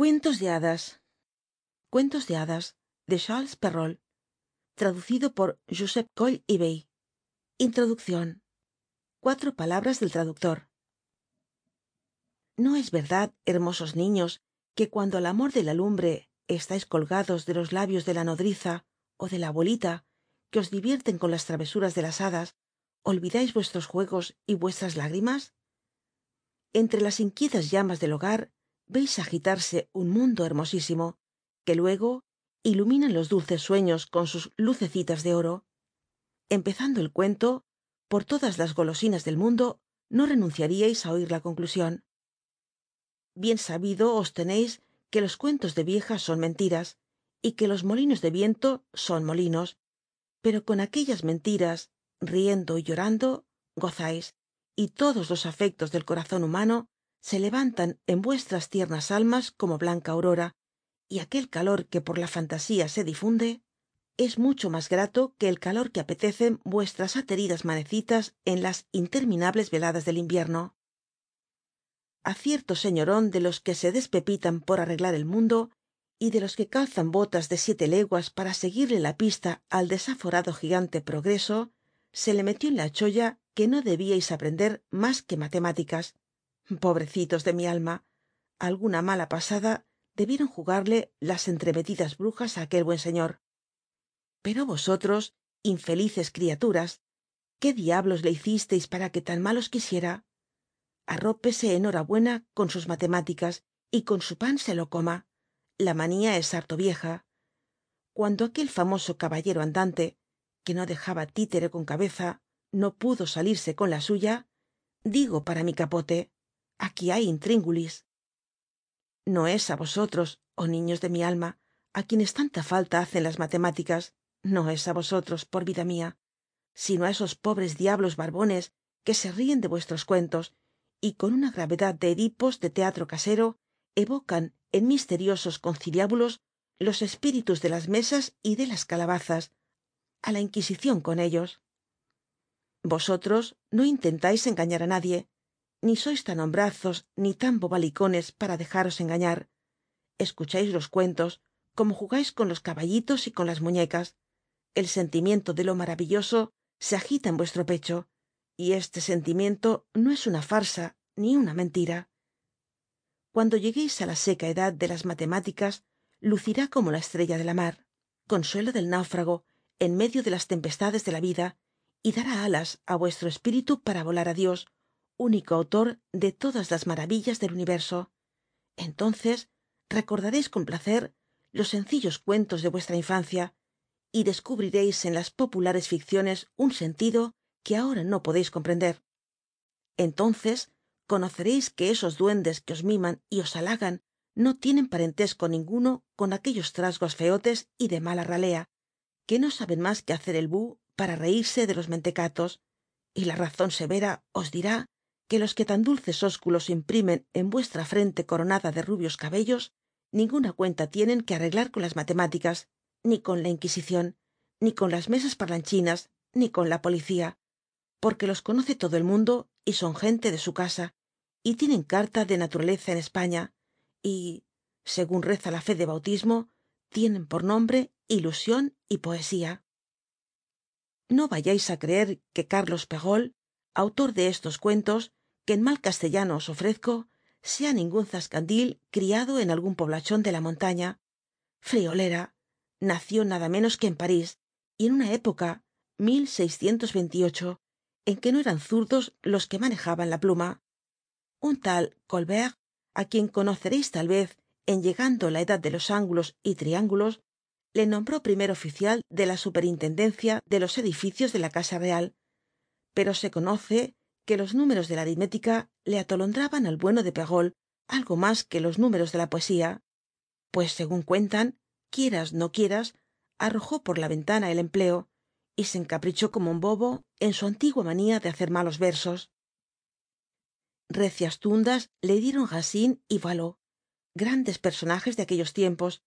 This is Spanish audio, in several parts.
cuentos de hadas. Cuentos de hadas de charles perrault. Traducido por josep coll y bey. Introducción. Cuatro palabras del traductor. No es verdad hermosos niños que cuando al amor de la lumbre estáis colgados de los labios de la nodriza ó de la abuelita que os divierten con las travesuras de las hadas olvidáis vuestros juegos y vuestras lágrimas. Entre las inquietas llamas del hogar veis agitarse un mundo hermosísimo que luego iluminan los dulces sueños con sus lucecitas de oro. Empezando el cuento por todas las golosinas del mundo no renunciaríais á oír la conclusión. Bien sabido os tenéis que los cuentos de viejas son mentiras y que los molinos de viento son molinos pero con aquellas mentiras riendo y llorando gozáis y todos los afectos del corazón humano se levantan en vuestras tiernas almas como blanca aurora y aquel calor que por la fantasía se difunde es mucho más grato que el calor que apetecen vuestras ateridas manecitas en las interminables veladas del invierno. A cierto señorón de los que se despepitan por arreglar el mundo y de los que calzan botas de siete leguas para seguirle la pista al desaforado gigante progreso se le metió en la cholla que no debíais aprender más que matemáticas pobrecitos de mi alma. Alguna mala pasada debieron jugarle las entremetidas brujas á aquel buen señor. Pero vosotros infelices criaturas qué diablos le hicisteis para que tan mal os quisiera arrópese en hora buena con sus matemáticas y con su pan se lo coma. La manía es harto vieja. Cuando aquel famoso caballero andante que no dejaba títere con cabeza no pudo salirse con la suya digo para mi capote aquí hay intríngulis. No es á vosotros oh niños de mi alma á quienes tanta falta hacen las matemáticas no es á vosotros por vida mía sino á esos pobres diablos barbones que se ríen de vuestros cuentos y con una gravedad de edipos de teatro casero evocan en misteriosos conciliábulos los espíritus de las mesas y de las calabazas á la inquisición con ellos. Vosotros no intentáis engañar á nadie ni sois tan hombrazos ni tan bobalicones para dejaros engañar. Escucháis los cuentos como jugáis con los caballitos y con las muñecas. El sentimiento de lo maravilloso se agita en vuestro pecho y este sentimiento no es una farsa ni una mentira. Cuando lleguéis á la seca edad de las matemáticas lucirá como la estrella de la mar consuelo del náufrago en medio de las tempestades de la vida y dará alas á vuestro espíritu para volar á dios único autor de todas las maravillas del universo. Entonces recordaréis con placer los sencillos cuentos de vuestra infancia y descubriréis en las populares ficciones un sentido que ahora no podéis comprender. Entonces conoceréis que esos duendes que os miman y os halagan no tienen parentesco ninguno con aquellos trasgos feotes y de mala ralea que no saben más que hacer el bu para reírse de los mentecatos y la razón severa os dirá que los que tan dulces ósculos imprimen en vuestra frente coronada de rubios cabellos ninguna cuenta tienen que arreglar con las matemáticas ni con la inquisición ni con las mesas parlanchinas ni con la policía porque los conoce todo el mundo y son gente de su casa y tienen carta de naturaleza en españa y según reza la fe de bautismo tienen por nombre ilusión y poesía. No vayáis á creer que carlos perrault autor de estos cuentos que en mal castellano os ofrezco sea ningún zascandil criado en algún poblachón de la montaña. Friolera nació nada menos que en parís y en una época en que no eran zurdos los que manejaban la pluma. Un tal colbert á quien conoceréis tal vez en llegando la edad de los ángulos y triángulos le nombró primer oficial de la superintendencia de los edificios de la casa real. Pero se conoce que los números de la aritmética le atolondraban al bueno de perrault algo más que los números de la poesía. Pues según cuentan quieras no quieras arrojó por la ventana el empleo y se encaprichó como un bobo en su antigua manía de hacer malos versos. Recias tundas le dieron racine y boileau grandes personajes de aquellos tiempos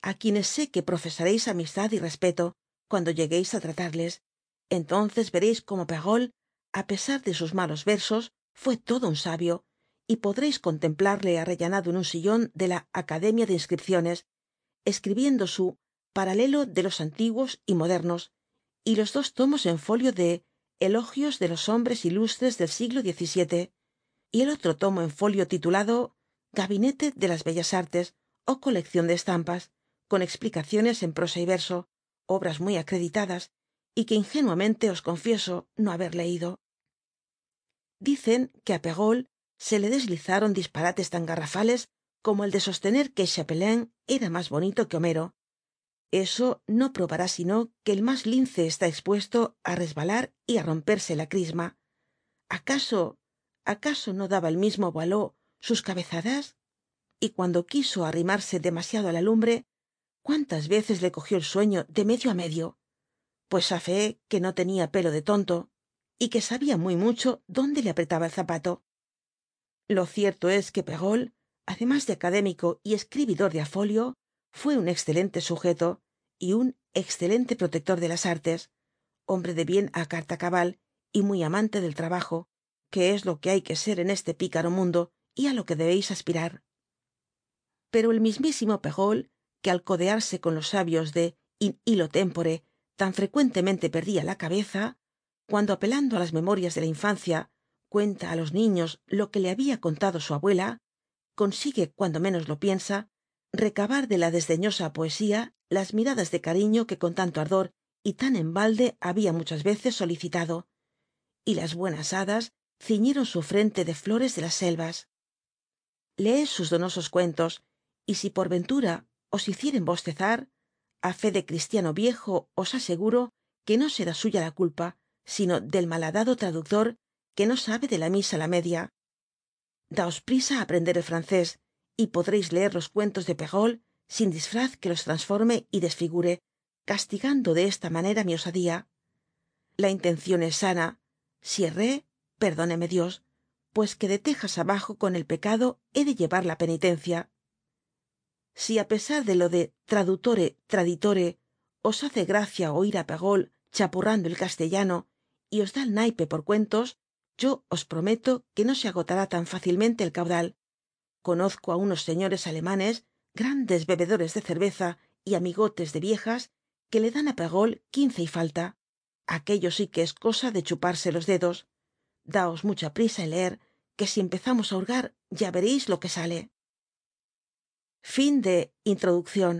á quienes sé que profesaréis amistad y respeto cuando lleguéis á tratarles. Entonces veréis cómo á pesar de sus malos versos fue todo un sabio y podréis contemplarle arrellanado en un sillón de la academia de inscripciones escribiendo su paralelo de los antiguos y modernos y los dos tomos en folio de elogios de los hombres ilustres del siglo xvii y el otro tomo en folio titulado gabinete de las bellas artes ó colección de estampas con explicaciones en prosa y verso obras muy acreditadas y que ingenuamente os confieso no haber leído dicen que á perrault se le deslizaron disparates tan garrafales como el de sostener que chapelain era más bonito que homero. Eso no probará sino que el más lince está expuesto á resbalar y á romperse la crisma. Acaso acaso no daba el mismo boileau sus cabezadas y cuando quiso arrimarse demasiado á la lumbre cuántas veces le cogió el sueño de medio á medio pues á fe que no tenía pelo de tonto y que sabía muy mucho dónde le apretaba el zapato. Lo cierto es que perrault además de académico y escribidor de á folio fue un excelente sujeto y un excelente protector de las artes hombre de bien á carta cabal y muy amante del trabajo que es lo que hay que ser en este picaro mundo y á lo que debéis aspirar. Pero el mismísimo perrault que al codearse con los sabios de in illo tempore tan frecuentemente perdía la cabeza cuando apelando á las memorias de la infancia cuenta á los niños lo que le había contado su abuela consigue cuando menos lo piensa recabar de la desdeñosa poesía las miradas de cariño que con tanto ardor y tan en balde había muchas veces solicitado y las buenas hadas ciñeron su frente de flores de las selvas. Leed sus donosos cuentos y si por ventura os hicieren bostezar a fe de cristiano viejo os aseguro que no será suya la culpa sino del malhadado traductor que no sabe de la misa la media. Daos prisa á aprender el francés y podréis leer los cuentos de perrault sin disfraz que los transforme y desfigure castigando de esta manera mi osadía. La intención es sana. Si erré perdóneme dios pues que de tejas abajo con el pecado he de llevar la penitencia. Si á pesar de lo de tradutore traditore os hace gracia oir á perrault chapurrando el castellano y os da el naipe por cuentos yo os prometo que no se agotará tan fácilmente el caudal. Conozco á unos señores alemanes grandes bebedores de cerveza y amigotes de viejas que le dan á perrault quince y falta. Aquello sí que es cosa de chuparse los dedos. Daos mucha prisa en leer que si empezamos á hurgar ya veréis lo que sale. Introducción